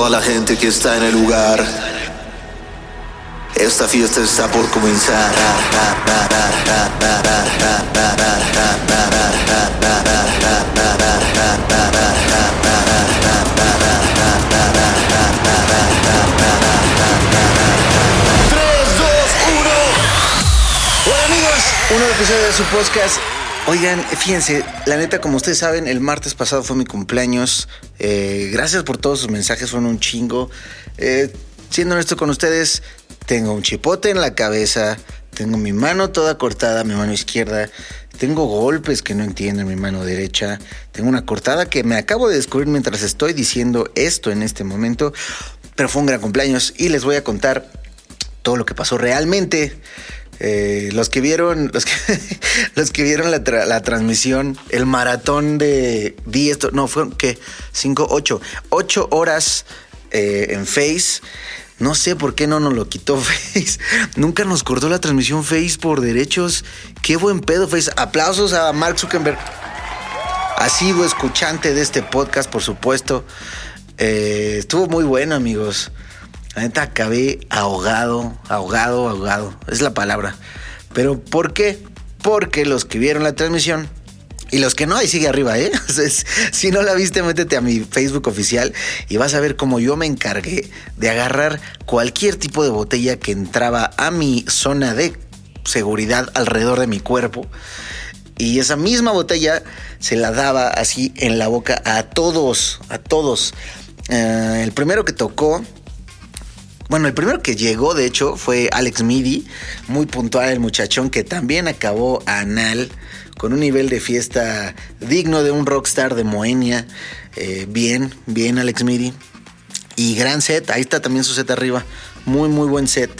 toda la gente que está en el lugar. Esta fiesta está por comenzar. Hola amigos, un nuevo episodio de su podcast. Oigan, fíjense, la neta, como ustedes saben, el martes pasado fue mi cumpleaños. Eh, gracias por todos sus mensajes, fueron un chingo. Eh, siendo honesto con ustedes, tengo un chipote en la cabeza, tengo mi mano toda cortada, mi mano izquierda, tengo golpes que no entiendo en mi mano derecha, tengo una cortada que me acabo de descubrir mientras estoy diciendo esto en este momento, pero fue un gran cumpleaños y les voy a contar todo lo que pasó realmente. Eh, los que vieron, los que, vieron la, tra- la transmisión, el maratón de 10, no, fueron que 5, 8, 8 horas eh, en Face. No sé por qué no nos lo quitó Face. Nunca nos cortó la transmisión Face por derechos. Qué buen pedo Face. Aplausos a Mark Zuckerberg. Asiduo escuchante de este podcast, por supuesto. Eh, estuvo muy bueno, amigos. La neta acabé ahogado, ahogado, ahogado. Es la palabra. Pero ¿por qué? Porque los que vieron la transmisión y los que no, ahí sigue arriba, ¿eh? Si no la viste, métete a mi Facebook oficial y vas a ver cómo yo me encargué de agarrar cualquier tipo de botella que entraba a mi zona de seguridad alrededor de mi cuerpo. Y esa misma botella se la daba así en la boca a todos, a todos. Eh, el primero que tocó bueno, el primero que llegó, de hecho, fue Alex Midi, muy puntual el muchachón que también acabó anal, con un nivel de fiesta digno de un rockstar de Moenia. Eh, bien, bien Alex Midi. Y gran set, ahí está también su set arriba. Muy, muy buen set.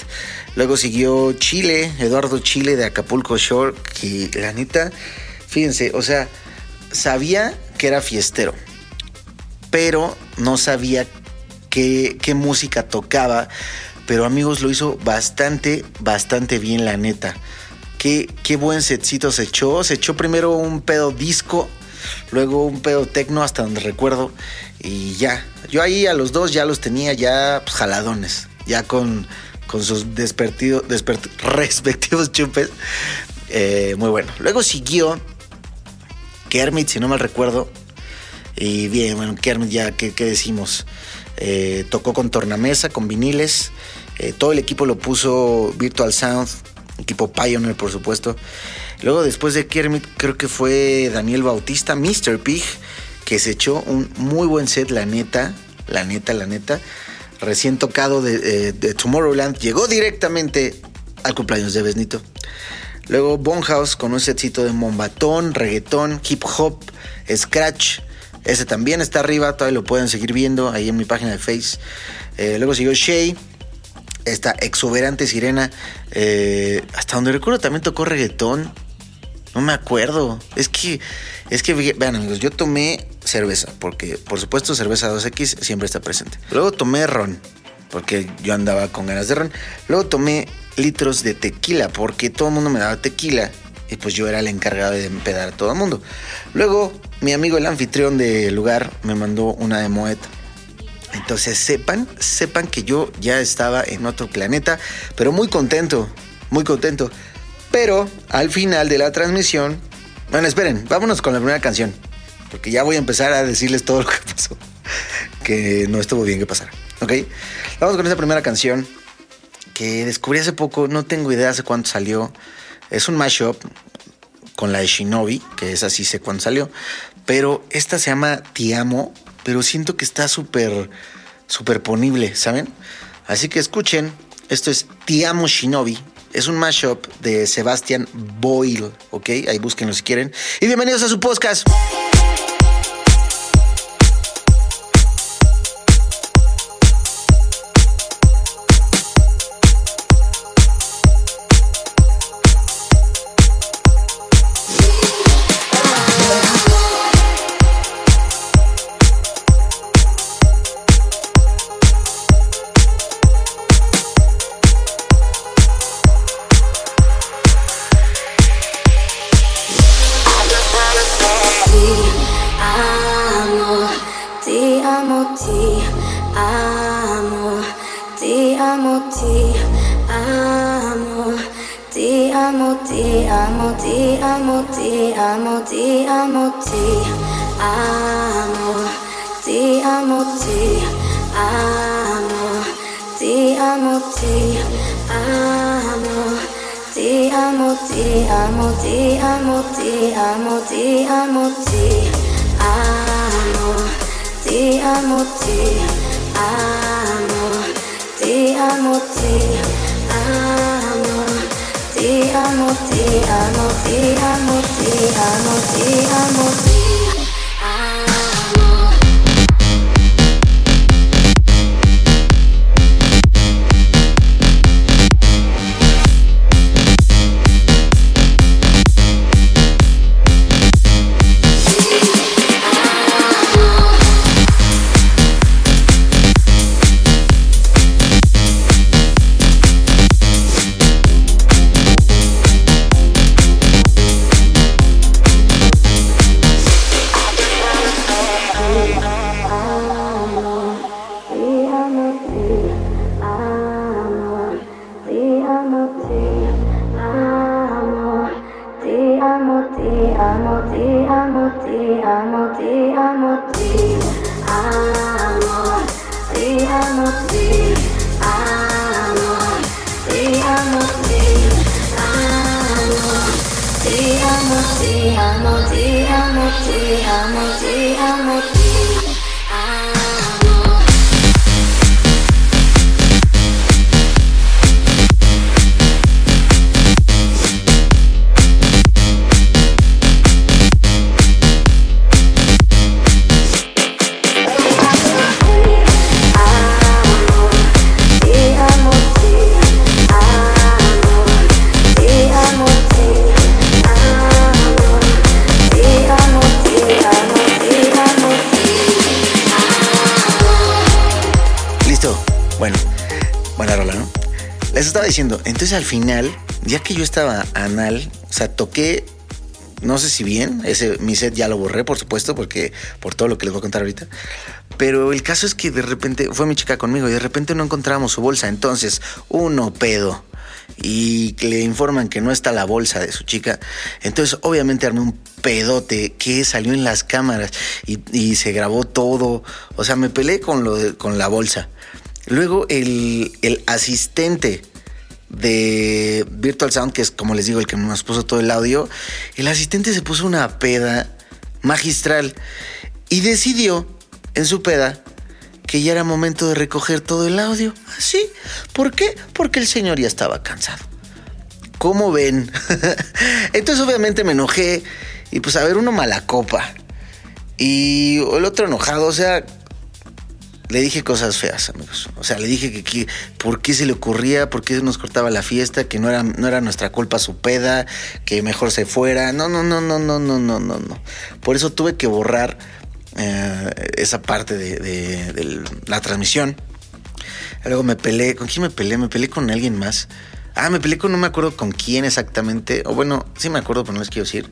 Luego siguió Chile, Eduardo Chile de Acapulco Shore, que la neta, fíjense, o sea, sabía que era fiestero, pero no sabía qué, música tocaba. Pero amigos, lo hizo bastante, bastante bien, la neta. Qué, qué buen setcito se echó. Se echó primero un pedo disco, luego un pedo tecno, hasta donde recuerdo. Y ya. Yo ahí a los dos ya los tenía ya pues, jaladones. Ya con, con sus respectivos chupes. Eh, muy bueno. Luego siguió Kermit, si no mal recuerdo. Y bien, bueno, Kermit ya, ¿qué, qué decimos? Eh, tocó con tornamesa, con viniles. Eh, todo el equipo lo puso Virtual Sound, equipo Pioneer, por supuesto. Luego, después de Kermit, creo que fue Daniel Bautista, Mr. Pig, que se echó un muy buen set, la neta, la neta, la neta. Recién tocado de, eh, de Tomorrowland, llegó directamente al cumpleaños de Besnito. Luego Bonhouse con un setcito de mombatón, reggaetón, hip hop, scratch. Ese también está arriba, todavía lo pueden seguir viendo ahí en mi página de Face. Eh, luego siguió Shay, esta exuberante sirena. eh, hasta donde recuerdo también tocó reggaetón. No me acuerdo. Es que, es que, vean amigos, yo tomé cerveza, porque por supuesto cerveza 2X siempre está presente. Luego tomé ron, porque yo andaba con ganas de ron. Luego tomé litros de tequila, porque todo el mundo me daba tequila. Y pues yo era el encargado de empedar a todo el mundo. Luego, mi amigo el anfitrión del lugar me mandó una de Moet. Entonces sepan, sepan que yo ya estaba en otro planeta, pero muy contento, muy contento. Pero al final de la transmisión, bueno, esperen, vámonos con la primera canción, porque ya voy a empezar a decirles todo lo que pasó, que no estuvo bien que pasara, ¿ok? Vamos con esta primera canción que descubrí hace poco, no tengo idea hace cuánto salió. Es un mashup con la de Shinobi, que es así sé cuándo salió, pero esta se llama Te Amo, pero siento que está súper, súper ponible, ¿saben? Así que escuchen, esto es Te Amo Shinobi, es un mashup de Sebastian Boyle, ¿ok? Ahí búsquenlo si quieren. Y bienvenidos a su podcast. Ti amo, ti amo. Ti amo, ti amo. Ti amo, ti amo, ti amo, ti amo, amo, Amoti, Amoti, Amoti, Amoti, Amoti, Amoti, Amoti. Rola, ¿no? Les estaba diciendo, entonces al final, ya que yo estaba anal, o sea, toqué, no sé si bien, ese mi set ya lo borré, por supuesto, porque por todo lo que les voy a contar ahorita. Pero el caso es que de repente fue mi chica conmigo y de repente no encontrábamos su bolsa. Entonces, uno pedo. Y le informan que no está la bolsa de su chica. Entonces, obviamente armé un pedote que salió en las cámaras y, y se grabó todo. O sea, me peleé con, lo de- con la bolsa. Luego el, el asistente de Virtual Sound, que es como les digo, el que nos puso todo el audio, el asistente se puso una peda magistral y decidió en su peda que ya era momento de recoger todo el audio. ¿Así? ¿Por qué? Porque el señor ya estaba cansado. ¿Cómo ven? Entonces obviamente me enojé y pues a ver uno mala copa y el otro enojado, o sea, le dije cosas feas, amigos. O sea, le dije que, que por qué se le ocurría, por qué nos cortaba la fiesta, que no era, no era nuestra culpa su peda, que mejor se fuera. No, no, no, no, no, no, no, no, no. Por eso tuve que borrar eh, esa parte de, de- la transmisión. Luego me peleé. ¿Con quién me peleé? Me peleé con alguien más. Ah, me peleé con no me acuerdo con quién exactamente. O bueno, sí me acuerdo, pero no les quiero decir.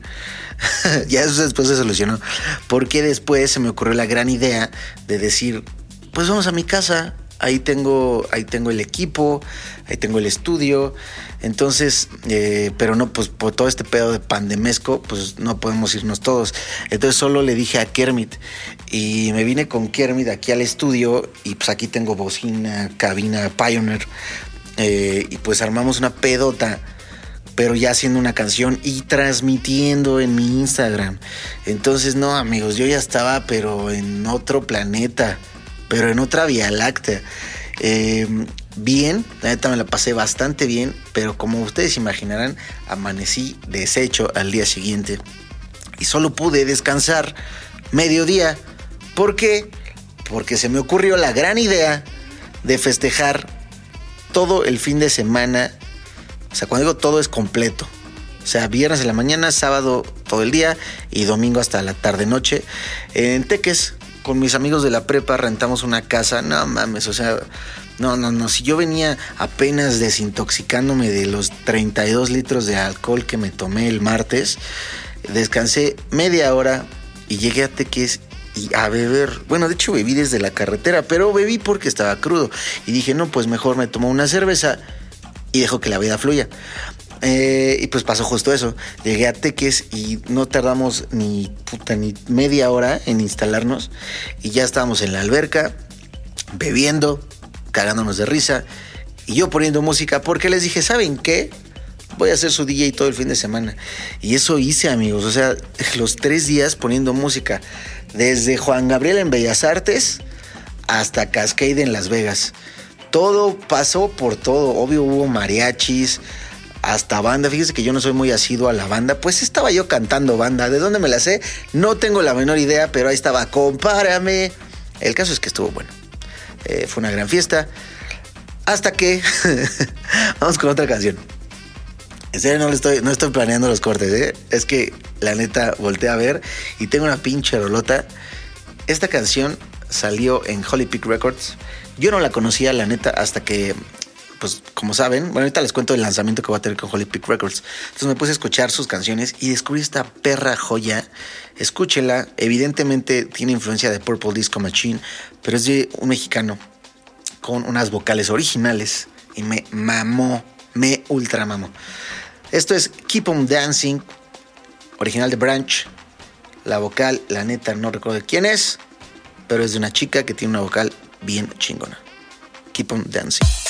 ya eso después se solucionó. Porque después se me ocurrió la gran idea de decir, pues vamos a mi casa. Ahí tengo, ahí tengo el equipo, ahí tengo el estudio. Entonces, eh, pero no, pues por todo este pedo de pandemesco, pues no podemos irnos todos. Entonces solo le dije a Kermit y me vine con Kermit aquí al estudio y pues aquí tengo bocina, cabina Pioneer eh, y pues armamos una pedota pero ya haciendo una canción y transmitiendo en mi Instagram. Entonces, no, amigos, yo ya estaba, pero en otro planeta, pero en otra Vía Láctea. Eh, bien, la neta me la pasé bastante bien, pero como ustedes imaginarán, amanecí deshecho al día siguiente y solo pude descansar mediodía. ¿Por qué? Porque se me ocurrió la gran idea de festejar todo el fin de semana o sea, cuando digo todo es completo. O sea, viernes en la mañana, sábado todo el día y domingo hasta la tarde noche. En Teques, con mis amigos de la prepa, rentamos una casa. No mames, o sea, no, no, no. Si yo venía apenas desintoxicándome de los 32 litros de alcohol que me tomé el martes, descansé media hora y llegué a Teques y a beber. Bueno, de hecho bebí desde la carretera, pero bebí porque estaba crudo. Y dije, no, pues mejor me tomo una cerveza y dejo que la vida fluya. Eh, y pues pasó justo eso. Llegué a Teques y no tardamos ni puta ni media hora en instalarnos. Y ya estábamos en la alberca, bebiendo, cagándonos de risa. Y yo poniendo música porque les dije, ¿saben qué? Voy a hacer su DJ todo el fin de semana. Y eso hice, amigos. O sea, los tres días poniendo música. Desde Juan Gabriel en Bellas Artes hasta Cascade en Las Vegas. Todo pasó por todo. Obvio hubo mariachis, hasta banda. Fíjese que yo no soy muy asiduo a la banda. Pues estaba yo cantando banda. ¿De dónde me la sé? No tengo la menor idea, pero ahí estaba. Compárame. El caso es que estuvo bueno. Eh, fue una gran fiesta. Hasta que vamos con otra canción. En serio, no, le estoy, no estoy planeando los cortes, ¿eh? Es que la neta volteé a ver y tengo una pinche rolota. Esta canción salió en Holy Peak Records. Yo no la conocía, la neta, hasta que, pues, como saben, bueno, ahorita les cuento el lanzamiento que va a tener con Holy Peak Records. Entonces me puse a escuchar sus canciones y descubrí esta perra joya. Escúchela. Evidentemente tiene influencia de Purple Disco Machine, pero es de un mexicano con unas vocales originales y me mamó, me ultra mamó. Esto es Keep On Dancing, original de Branch. La vocal, la neta, no recuerdo quién es, pero es de una chica que tiene una vocal bien chingona. Keep On Dancing.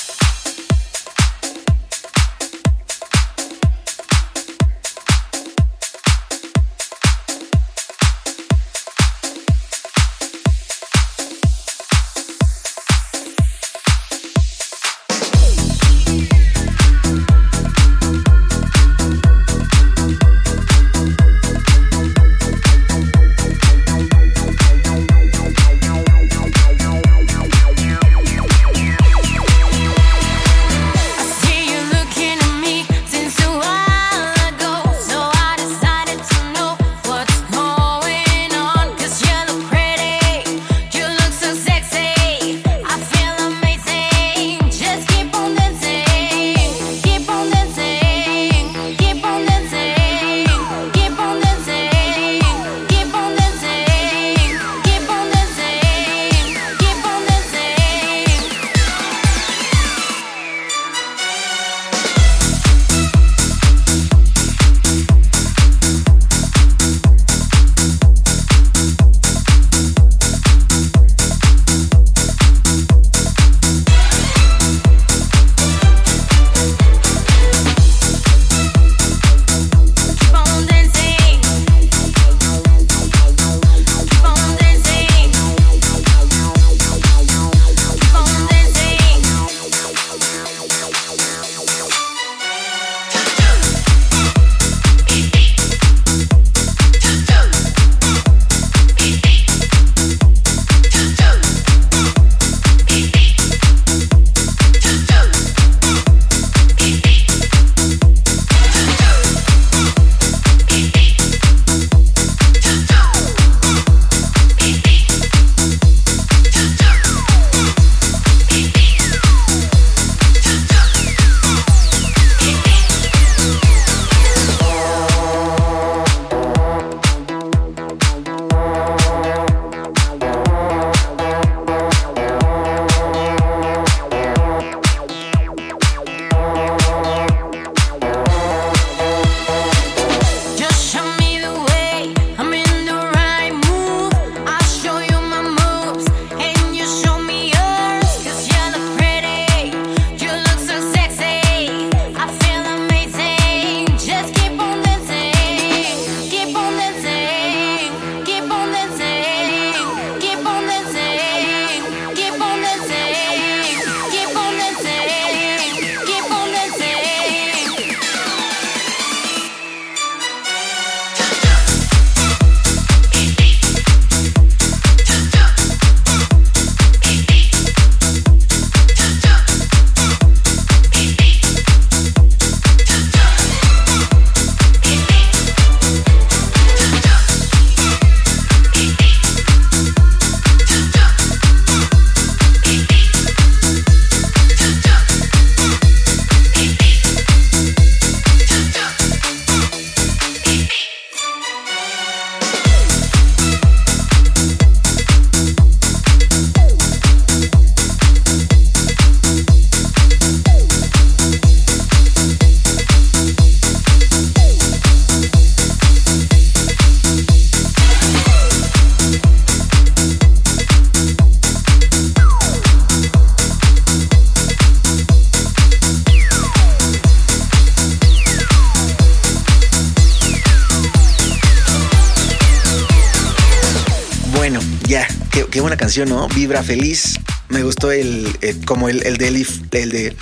¿No? Vibra feliz. Me gustó el, el- como el, el de el de.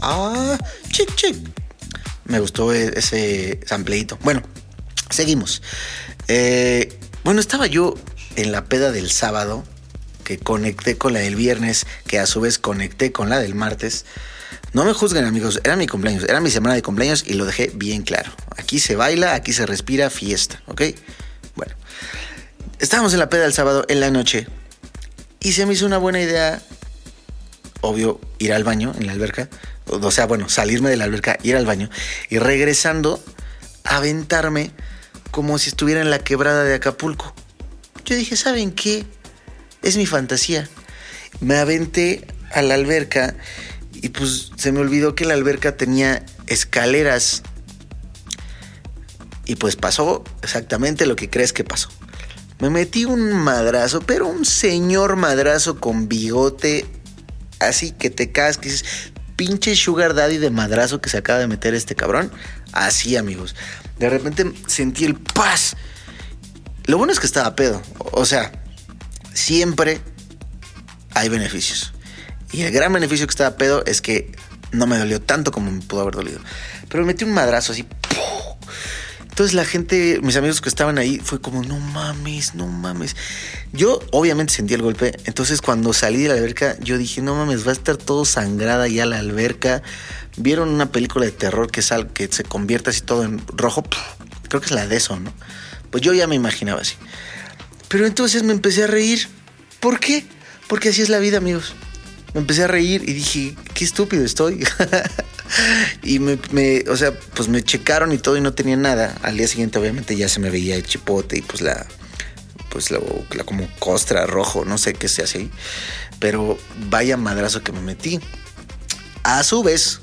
Ah, chic, chic. Me gustó e- ese sampleito. Bueno, seguimos. Eh, bueno, estaba yo en la peda del sábado, que conecté con la del viernes, que a su vez conecté con la del martes. No me juzguen amigos, era mi cumpleaños, era mi semana de cumpleaños y lo dejé bien claro. Aquí se baila, aquí se respira fiesta, ¿ok? Bueno, estábamos en la peda del sábado en la noche y se me hizo una buena idea, obvio, ir al baño en la alberca. O sea, bueno, salirme de la alberca, ir al baño y regresando, aventarme como si estuviera en la quebrada de Acapulco. Yo dije, ¿saben qué? Es mi fantasía. Me aventé a la alberca y pues se me olvidó que la alberca tenía escaleras. Y pues pasó exactamente lo que crees que pasó. Me metí un madrazo, pero un señor madrazo con bigote, así que te caes, que dices, pinche sugar daddy de madrazo que se acaba de meter este cabrón. Así, amigos. De repente sentí el paz. Lo bueno es que estaba pedo. O sea, siempre hay beneficios. Y el gran beneficio que estaba pedo es que no me dolió tanto como me pudo haber dolido. Pero me metí un madrazo así. Entonces la gente, mis amigos que estaban ahí, fue como, no mames, no mames. Yo obviamente sentí el golpe. Entonces cuando salí de la alberca, yo dije, no mames, va a estar todo sangrada ya la alberca. Vieron una película de terror que, sal, que se convierte así todo en rojo. Creo que es la de eso, ¿no? Pues yo ya me imaginaba así. Pero entonces me empecé a reír. ¿Por qué? Porque así es la vida, amigos. Me empecé a reír y dije, qué estúpido estoy. y me, me- o sea, pues me checaron y todo y no tenía nada. Al día siguiente, obviamente, ya se me veía el chipote y pues la, pues la, la como costra rojo, no sé qué se hace ahí. Pero vaya madrazo que me metí. A su vez,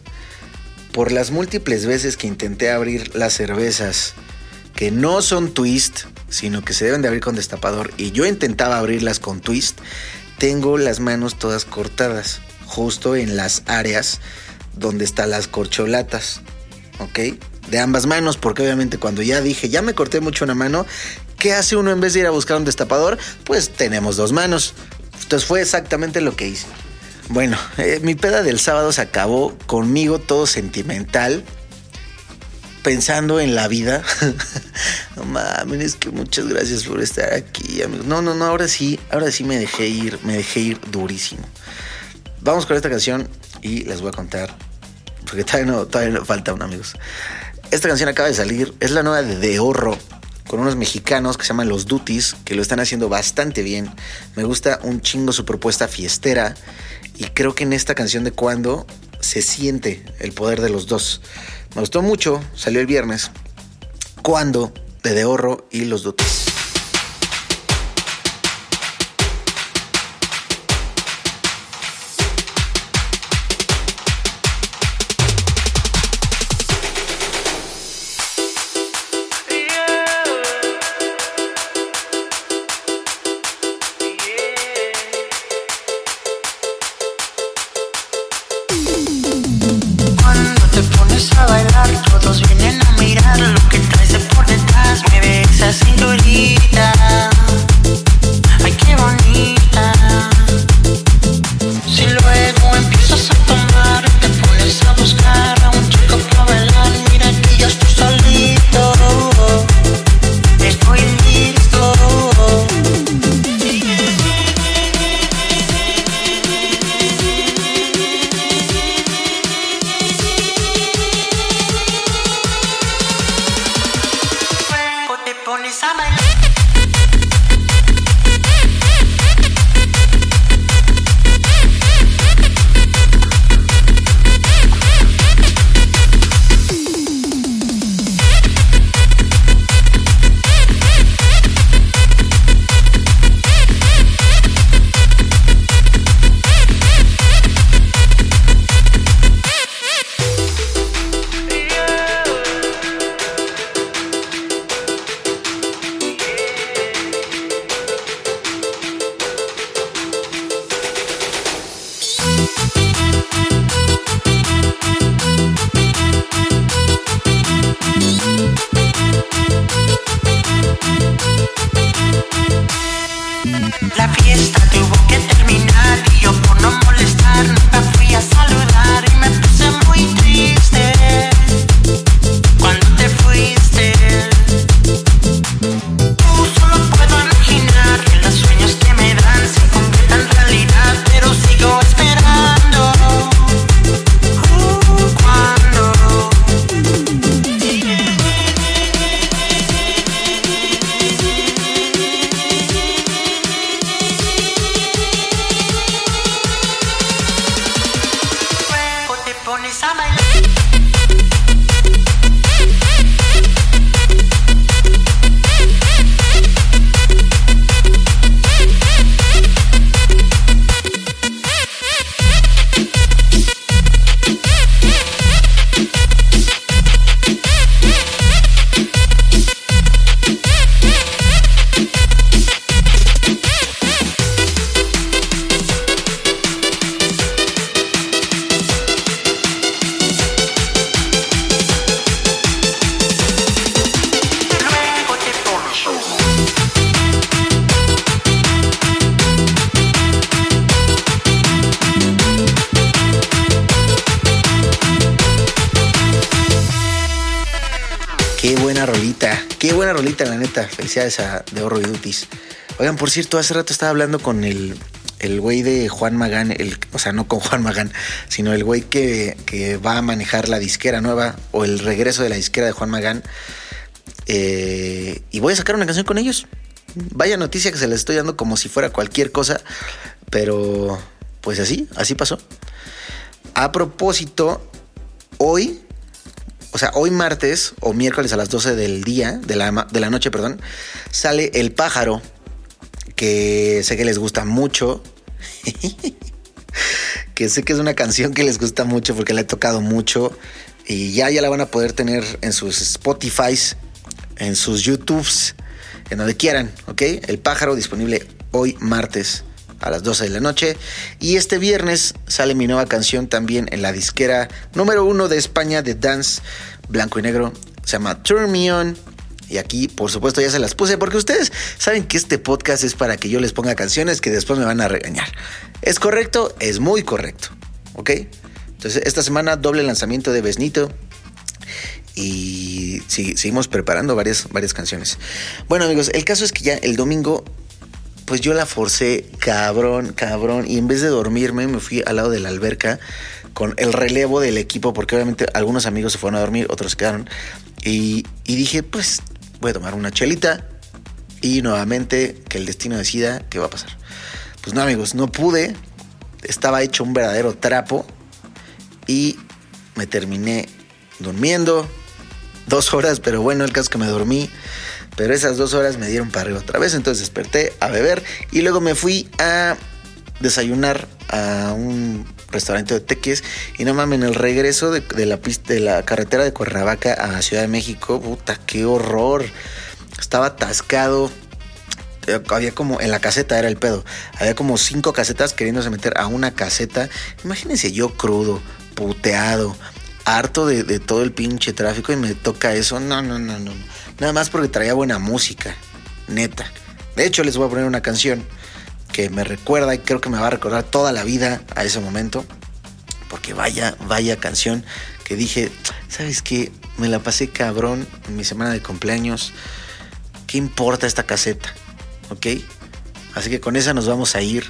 por las múltiples veces que intenté abrir las cervezas que no son twist, sino que se deben de abrir con destapador, y yo intentaba abrirlas con twist, tengo las manos todas cortadas, justo en las áreas donde están las corcholatas, ¿ok? De ambas manos, porque obviamente cuando ya dije, ya me corté mucho una mano, ¿qué hace uno en vez de ir a buscar un destapador? Pues tenemos dos manos. Entonces fue exactamente lo que hice. Bueno, eh, mi peda del sábado se acabó conmigo todo sentimental, pensando en la vida. no mames, es que muchas gracias por estar aquí, amigos. No, no, no, ahora sí, ahora sí me dejé ir, me dejé ir durísimo. Vamos con esta canción y les voy a contar, porque todavía no, todavía no falta un amigos. Esta canción acaba de salir, es la nueva de De Horro, con unos mexicanos que se llaman Los Duties, que lo están haciendo bastante bien. Me gusta un chingo su propuesta fiestera y creo que en esta canción de Cuando se siente el poder de los dos. Me gustó mucho, salió el viernes. Cuando de De Horro y Los Duties. bersama rolita, qué buena rolita, la neta. Felicidades a de Oro y Dutis. Oigan, por cierto, hace rato estaba hablando con el, el güey de Juan Magán, o sea, no con Juan Magán, sino el güey que, que va a manejar la disquera nueva o el regreso de la disquera de Juan Magán. Eh, y voy a sacar una canción con ellos. Vaya noticia que se les estoy dando como si fuera cualquier cosa, pero pues así, así pasó. A propósito, hoy o sea, hoy martes o miércoles a las 12 del día, de la, de la noche, perdón, sale El Pájaro, que sé que les gusta mucho. que sé que es una canción que les gusta mucho porque la he tocado mucho. Y ya, ya la van a poder tener en sus Spotify's, en sus YouTubes, en donde quieran, ¿ok? El Pájaro disponible hoy martes a las 12 de la noche. Y este viernes sale mi nueva canción también en la disquera número uno de España de dance blanco y negro. Se llama Turn Me On. Y aquí, por supuesto, ya se las puse porque ustedes saben que este podcast es para que yo les ponga canciones que después me van a regañar. ¿Es correcto? Es muy correcto. ¿Ok? Entonces, esta semana doble lanzamiento de Besnito y sí, seguimos preparando varias, varias canciones. Bueno amigos, el caso es que ya el domingo, pues yo la forcé cabrón, cabrón, y en vez de dormirme me fui al lado de la alberca con el relevo del equipo, porque obviamente algunos amigos se fueron a dormir, otros quedaron, y, y dije, pues voy a tomar una chelita y nuevamente que el destino decida qué va a pasar. Pues no amigos, no pude, estaba hecho un verdadero trapo y me terminé durmiendo dos horas, pero bueno, el caso es que me dormí. Pero esas dos horas me dieron para arriba otra vez, entonces desperté a beber y luego me fui a desayunar a un restaurante de teques y no mames, en el regreso de, de la de la carretera de Cuernavaca a Ciudad de México, puta, qué horror. Estaba atascado. Eh, Había como en la caseta era el pedo. Había como cinco casetas queriéndose meter a una caseta. Imagínense yo crudo, puteado, harto de, todo el pinche tráfico y me toca eso. No, no, no, no. Nada más porque traía buena música. Neta. De hecho, les voy a poner una canción que me recuerda y creo que me va a recordar toda la vida a ese momento. Porque vaya, vaya canción que dije, ¿sabes qué? Me la pasé cabrón en mi semana de cumpleaños. ¿Qué importa esta caseta? ¿Ok? Así que con esa nos vamos a ir.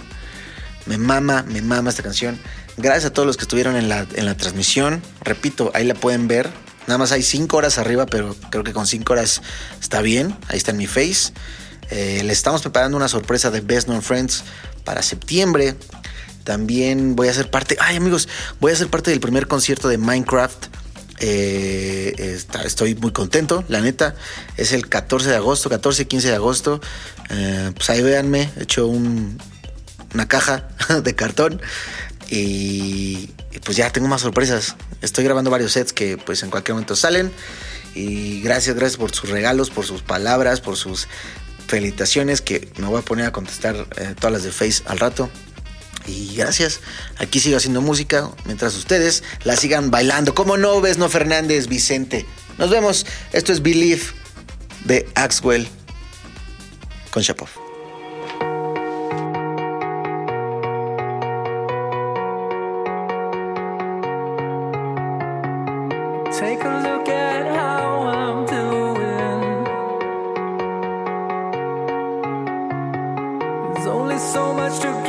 Me mama, me mama esta canción. Gracias a todos los que estuvieron en la, en la transmisión. Repito, ahí la pueden ver. Nada más hay cinco horas arriba, pero creo que con cinco horas está bien. Ahí está en mi face. Eh, le estamos preparando una sorpresa de Best Known Friends para septiembre. También voy a ser parte. Ay, amigos, voy a ser parte del primer concierto de Minecraft. Eh, estoy muy contento, la neta. Es el 14 de agosto, 14 y 15 de agosto. Eh, pues ahí véanme, he hecho un- una caja de cartón. Y, pues ya tengo más sorpresas. Estoy grabando varios sets que pues en cualquier momento salen. Y gracias, gracias por sus regalos, por sus palabras, por sus felicitaciones que me voy a poner a contestar eh, todas las de Face al rato. Y gracias. Aquí sigo haciendo música mientras ustedes la sigan bailando. ¿Cómo no ves, no Fernández, Vicente? Nos vemos. Esto es Believe de Axwell con Shapov. Take a look at how I'm doing. There's only so much to get